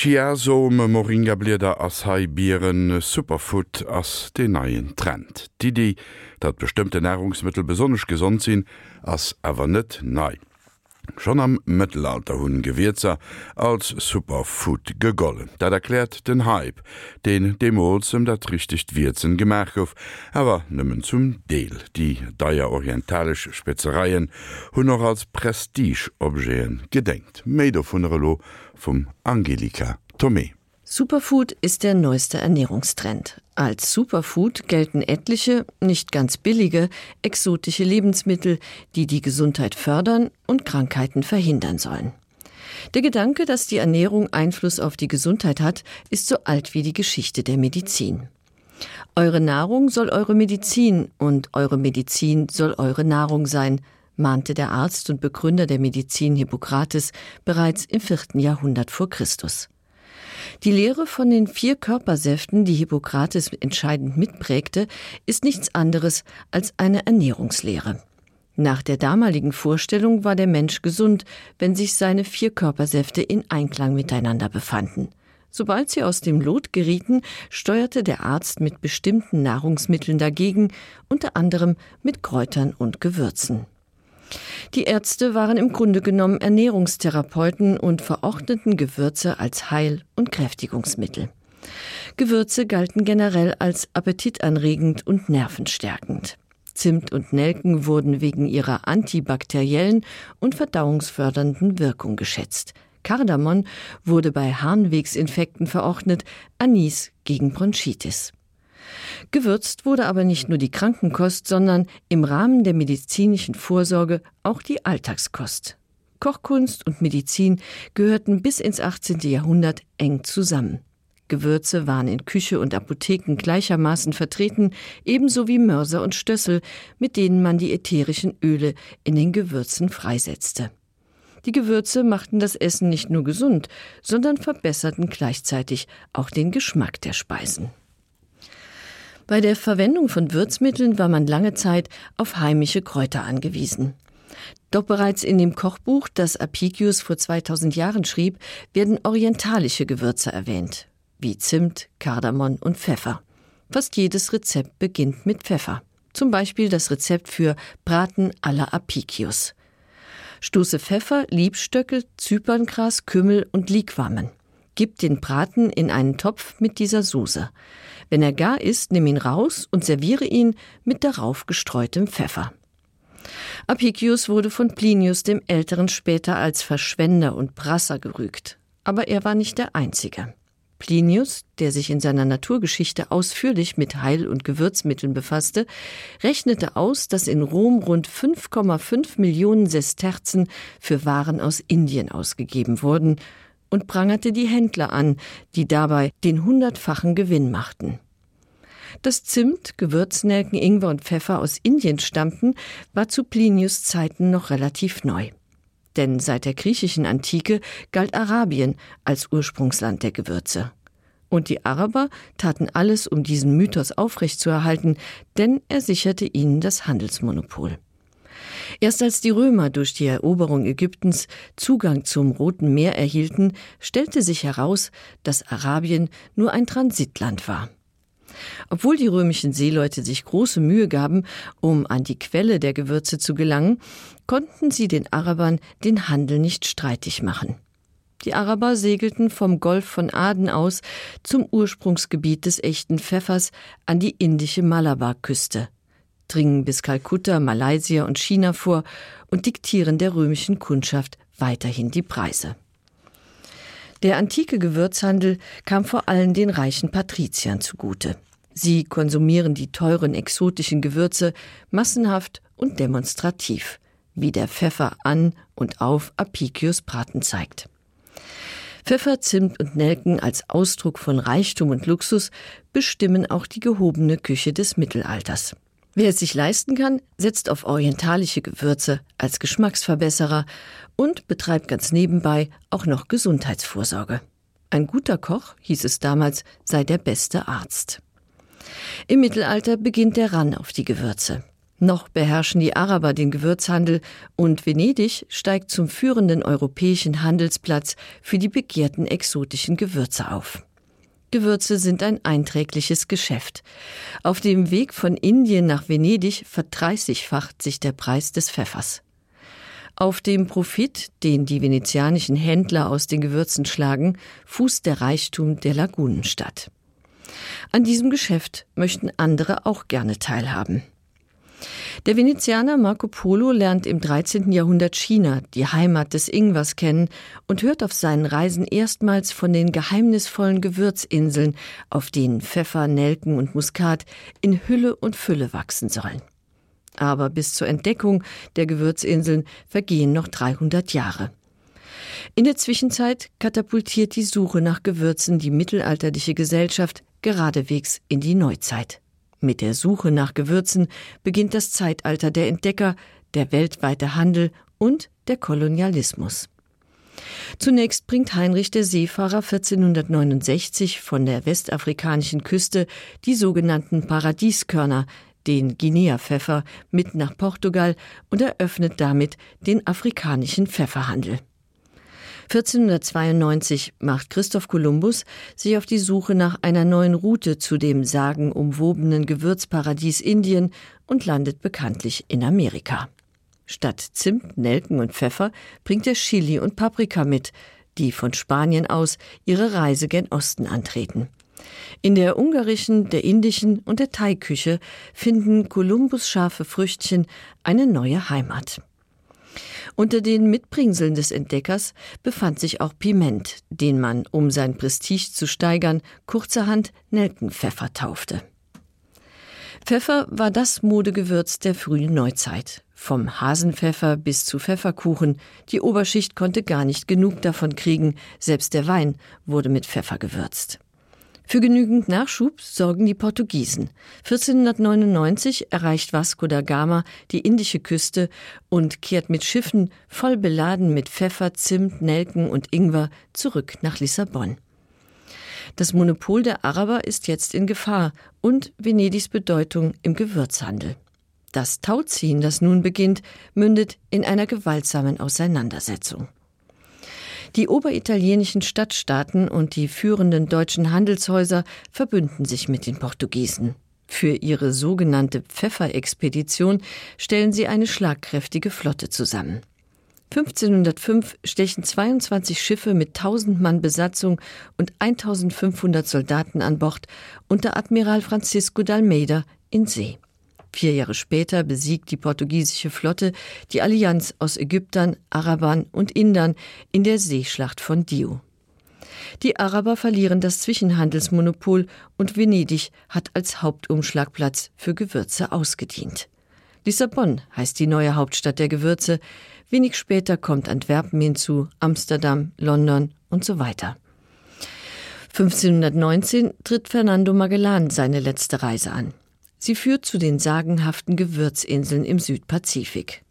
Chiaso me Moringablider ass Haibieren Superfood ass de neien Trend. Didi, dat bestimmte Nahrungsmittel besonnech gesund sinn ass awer net neii. Schon am Mittelalter hunn Gewirzer als Superfood gegollen. Dat erklärt den Hype, den Demolzem dat richtigt Wirzen gemerkhof, aber nimmen zum Deel. Die daier orientalisch Spezereien hunn noch als Prestigeobjeen gedenkt. Meido vun Relo vom Angelika Tomé. Superfood ist der neueste Ernährungstrend. Als Superfood gelten etliche, nicht ganz billige, exotische Lebensmittel, die die Gesundheit fördern und Krankheiten verhindern sollen. Der Gedanke, dass die Ernährung Einfluss auf die Gesundheit hat, ist so alt wie die Geschichte der Medizin. Eure Nahrung soll eure Medizin und eure Medizin soll eure Nahrung sein, mahnte der Arzt und Begründer der Medizin Hippokrates bereits im vierten Jahrhundert vor Christus. Die Lehre von den vier Körpersäften, die Hippokrates entscheidend mitprägte, ist nichts anderes als eine Ernährungslehre. Nach der damaligen Vorstellung war der Mensch gesund, wenn sich seine vier Körpersäfte in Einklang miteinander befanden. Sobald sie aus dem Lot gerieten, steuerte der Arzt mit bestimmten Nahrungsmitteln dagegen, unter anderem mit Kräutern und Gewürzen. Die Ärzte waren im Grunde genommen Ernährungstherapeuten und verordneten Gewürze als Heil- und Kräftigungsmittel. Gewürze galten generell als appetitanregend und nervenstärkend. Zimt und Nelken wurden wegen ihrer antibakteriellen und verdauungsfördernden Wirkung geschätzt. Kardamon wurde bei Harnwegsinfekten verordnet, Anis gegen Bronchitis. Gewürzt wurde aber nicht nur die Krankenkost, sondern im Rahmen der medizinischen Vorsorge auch die Alltagskost. Kochkunst und Medizin gehörten bis ins 18. Jahrhundert eng zusammen. Gewürze waren in Küche und Apotheken gleichermaßen vertreten, ebenso wie Mörser und Stössel, mit denen man die ätherischen Öle in den Gewürzen freisetzte. Die Gewürze machten das Essen nicht nur gesund, sondern verbesserten gleichzeitig auch den Geschmack der Speisen. Bei der Verwendung von Würzmitteln war man lange Zeit auf heimische Kräuter angewiesen. Doch bereits in dem Kochbuch, das Apicius vor 2000 Jahren schrieb, werden orientalische Gewürze erwähnt, wie Zimt, Kardamon und Pfeffer. Fast jedes Rezept beginnt mit Pfeffer. Zum Beispiel das Rezept für Braten aller Apicius. Stoße Pfeffer, Liebstöcke, Zyperngras, Kümmel und Liegwammen. Gib den Braten in einen Topf mit dieser Soße. Wenn er gar ist, nimm ihn raus und serviere ihn mit darauf gestreutem Pfeffer. Apicius wurde von Plinius dem Älteren später als Verschwender und Brasser gerügt. Aber er war nicht der Einzige. Plinius, der sich in seiner Naturgeschichte ausführlich mit Heil- und Gewürzmitteln befasste, rechnete aus, dass in Rom rund 5,5 Millionen Sesterzen für Waren aus Indien ausgegeben wurden und prangerte die Händler an, die dabei den hundertfachen Gewinn machten. Das Zimt, Gewürznelken, Ingwer und Pfeffer aus Indien stammten, war zu Plinius Zeiten noch relativ neu. Denn seit der griechischen Antike galt Arabien als Ursprungsland der Gewürze. Und die Araber taten alles, um diesen Mythos aufrechtzuerhalten, denn er sicherte ihnen das Handelsmonopol. Erst als die Römer durch die Eroberung Ägyptens Zugang zum Roten Meer erhielten, stellte sich heraus, dass Arabien nur ein Transitland war. Obwohl die römischen Seeleute sich große Mühe gaben, um an die Quelle der Gewürze zu gelangen, konnten sie den Arabern den Handel nicht streitig machen. Die Araber segelten vom Golf von Aden aus zum Ursprungsgebiet des echten Pfeffers an die indische Malabarküste dringen bis Kalkutta, Malaysia und China vor und diktieren der römischen Kundschaft weiterhin die Preise. Der antike Gewürzhandel kam vor allem den reichen Patriziern zugute. Sie konsumieren die teuren exotischen Gewürze massenhaft und demonstrativ, wie der Pfeffer an und auf Apicius Braten zeigt. Pfeffer, Zimt und Nelken als Ausdruck von Reichtum und Luxus bestimmen auch die gehobene Küche des Mittelalters. Wer es sich leisten kann, setzt auf orientalische Gewürze als Geschmacksverbesserer und betreibt ganz nebenbei auch noch Gesundheitsvorsorge. Ein guter Koch, hieß es damals, sei der beste Arzt. Im Mittelalter beginnt der Ran auf die Gewürze. Noch beherrschen die Araber den Gewürzhandel und Venedig steigt zum führenden europäischen Handelsplatz für die begehrten exotischen Gewürze auf. Gewürze sind ein einträgliches Geschäft. Auf dem Weg von Indien nach Venedig verdreißigfacht sich der Preis des Pfeffers. Auf dem Profit, den die venezianischen Händler aus den Gewürzen schlagen, fußt der Reichtum der Lagunenstadt. An diesem Geschäft möchten andere auch gerne teilhaben. Der Venezianer Marco Polo lernt im 13. Jahrhundert China, die Heimat des Ingwers, kennen und hört auf seinen Reisen erstmals von den geheimnisvollen Gewürzinseln, auf denen Pfeffer, Nelken und Muskat in Hülle und Fülle wachsen sollen. Aber bis zur Entdeckung der Gewürzinseln vergehen noch 300 Jahre. In der Zwischenzeit katapultiert die Suche nach Gewürzen die mittelalterliche Gesellschaft geradewegs in die Neuzeit. Mit der Suche nach Gewürzen beginnt das Zeitalter der Entdecker, der weltweite Handel und der Kolonialismus. Zunächst bringt Heinrich der Seefahrer 1469 von der westafrikanischen Küste die sogenannten Paradieskörner, den Guinea-Pfeffer, mit nach Portugal und eröffnet damit den afrikanischen Pfefferhandel. 1492 macht Christoph Kolumbus sich auf die Suche nach einer neuen Route zu dem sagenumwobenen Gewürzparadies Indien und landet bekanntlich in Amerika. Statt Zimt, Nelken und Pfeffer bringt er Chili und Paprika mit, die von Spanien aus ihre Reise gen Osten antreten. In der ungarischen, der indischen und der Thaiküche finden Kolumbus scharfe Früchtchen eine neue Heimat. Unter den Mitbringseln des Entdeckers befand sich auch Piment, den man, um sein Prestige zu steigern, kurzerhand Nelkenpfeffer taufte. Pfeffer war das Modegewürz der frühen Neuzeit. Vom Hasenpfeffer bis zu Pfefferkuchen, die Oberschicht konnte gar nicht genug davon kriegen, selbst der Wein wurde mit Pfeffer gewürzt. Für genügend Nachschub sorgen die Portugiesen. 1499 erreicht Vasco da Gama die indische Küste und kehrt mit Schiffen voll beladen mit Pfeffer, Zimt, Nelken und Ingwer zurück nach Lissabon. Das Monopol der Araber ist jetzt in Gefahr und Venedigs Bedeutung im Gewürzhandel. Das Tauziehen, das nun beginnt, mündet in einer gewaltsamen Auseinandersetzung. Die oberitalienischen Stadtstaaten und die führenden deutschen Handelshäuser verbünden sich mit den Portugiesen. Für ihre sogenannte Pfefferexpedition stellen sie eine schlagkräftige Flotte zusammen. 1505 stechen 22 Schiffe mit 1000 Mann Besatzung und 1500 Soldaten an Bord unter Admiral Francisco d'Almeida in See. Vier Jahre später besiegt die portugiesische Flotte die Allianz aus Ägyptern, Arabern und Indern in der Seeschlacht von Dio. Die Araber verlieren das Zwischenhandelsmonopol und Venedig hat als Hauptumschlagplatz für Gewürze ausgedient. Lissabon heißt die neue Hauptstadt der Gewürze. Wenig später kommt Antwerpen hinzu, Amsterdam, London und so weiter. 1519 tritt Fernando Magellan seine letzte Reise an. Sie führt zu den sagenhaften Gewürzinseln im Südpazifik.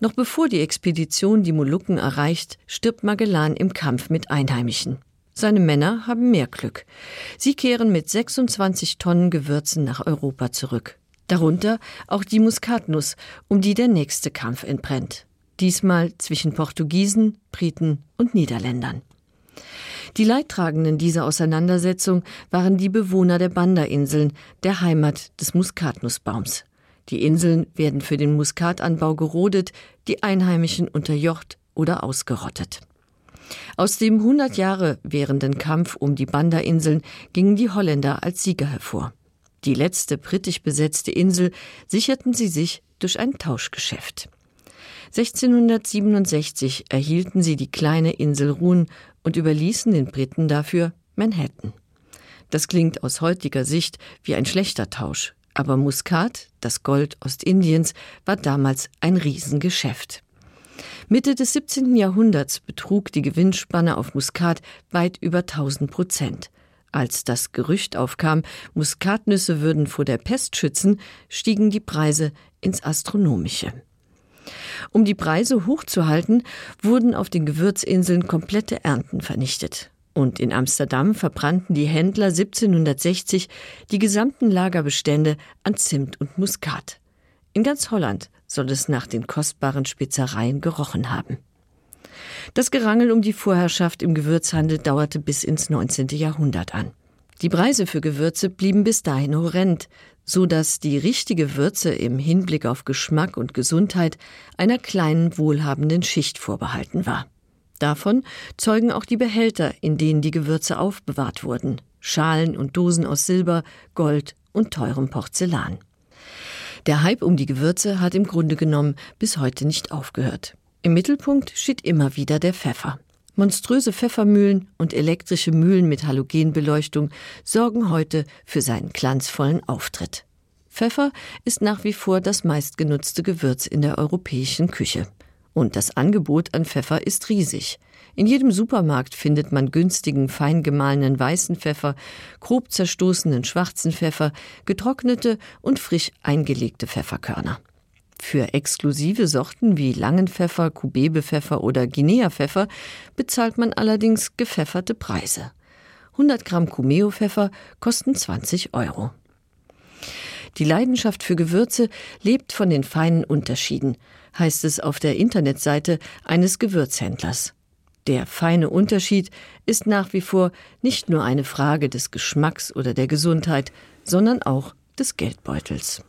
Noch bevor die Expedition die Molukken erreicht, stirbt Magellan im Kampf mit Einheimischen. Seine Männer haben mehr Glück. Sie kehren mit 26 Tonnen Gewürzen nach Europa zurück. Darunter auch die Muskatnuss, um die der nächste Kampf entbrennt. Diesmal zwischen Portugiesen, Briten und Niederländern. Die Leidtragenden dieser Auseinandersetzung waren die Bewohner der Banda-Inseln, der Heimat des Muskatnussbaums. Die Inseln werden für den Muskatanbau gerodet, die Einheimischen unterjocht oder ausgerottet. Aus dem 100 Jahre währenden Kampf um die Banda-Inseln gingen die Holländer als Sieger hervor. Die letzte britisch besetzte Insel sicherten sie sich durch ein Tauschgeschäft. 1667 erhielten sie die kleine Insel Ruhn und überließen den Briten dafür Manhattan. Das klingt aus heutiger Sicht wie ein schlechter Tausch, aber Muskat, das Gold Ostindiens, war damals ein Riesengeschäft. Mitte des 17. Jahrhunderts betrug die Gewinnspanne auf Muskat weit über 1000 Prozent. Als das Gerücht aufkam, Muskatnüsse würden vor der Pest schützen, stiegen die Preise ins Astronomische. Um die Preise hochzuhalten, wurden auf den Gewürzinseln komplette Ernten vernichtet. Und in Amsterdam verbrannten die Händler 1760 die gesamten Lagerbestände an Zimt und Muskat. In ganz Holland soll es nach den kostbaren Spitzereien gerochen haben. Das Gerangel um die Vorherrschaft im Gewürzhandel dauerte bis ins 19. Jahrhundert an. Die Preise für Gewürze blieben bis dahin horrend, so dass die richtige Würze im Hinblick auf Geschmack und Gesundheit einer kleinen wohlhabenden Schicht vorbehalten war. Davon zeugen auch die Behälter, in denen die Gewürze aufbewahrt wurden, Schalen und Dosen aus Silber, Gold und teurem Porzellan. Der Hype um die Gewürze hat im Grunde genommen bis heute nicht aufgehört. Im Mittelpunkt steht immer wieder der Pfeffer. Monströse Pfeffermühlen und elektrische Mühlen mit Halogenbeleuchtung sorgen heute für seinen glanzvollen Auftritt. Pfeffer ist nach wie vor das meistgenutzte Gewürz in der europäischen Küche. Und das Angebot an Pfeffer ist riesig. In jedem Supermarkt findet man günstigen, fein gemahlenen weißen Pfeffer, grob zerstoßenen schwarzen Pfeffer, getrocknete und frisch eingelegte Pfefferkörner. Für exklusive Sorten wie Langenpfeffer, Kubebepfeffer oder Guineapfeffer bezahlt man allerdings gepfefferte Preise. 100 Gramm Cumeopfeffer kosten 20 Euro. Die Leidenschaft für Gewürze lebt von den feinen Unterschieden, heißt es auf der Internetseite eines Gewürzhändlers. Der feine Unterschied ist nach wie vor nicht nur eine Frage des Geschmacks oder der Gesundheit, sondern auch des Geldbeutels.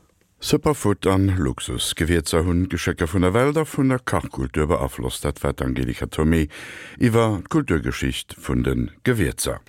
Superfoot an Luxus gewirzer hunn Geschäcker vun der Wälder vun der Kachkultur beaflosst dat wat Angelika Tomé iwwer Kulturgeschicht vun den Gewirzer.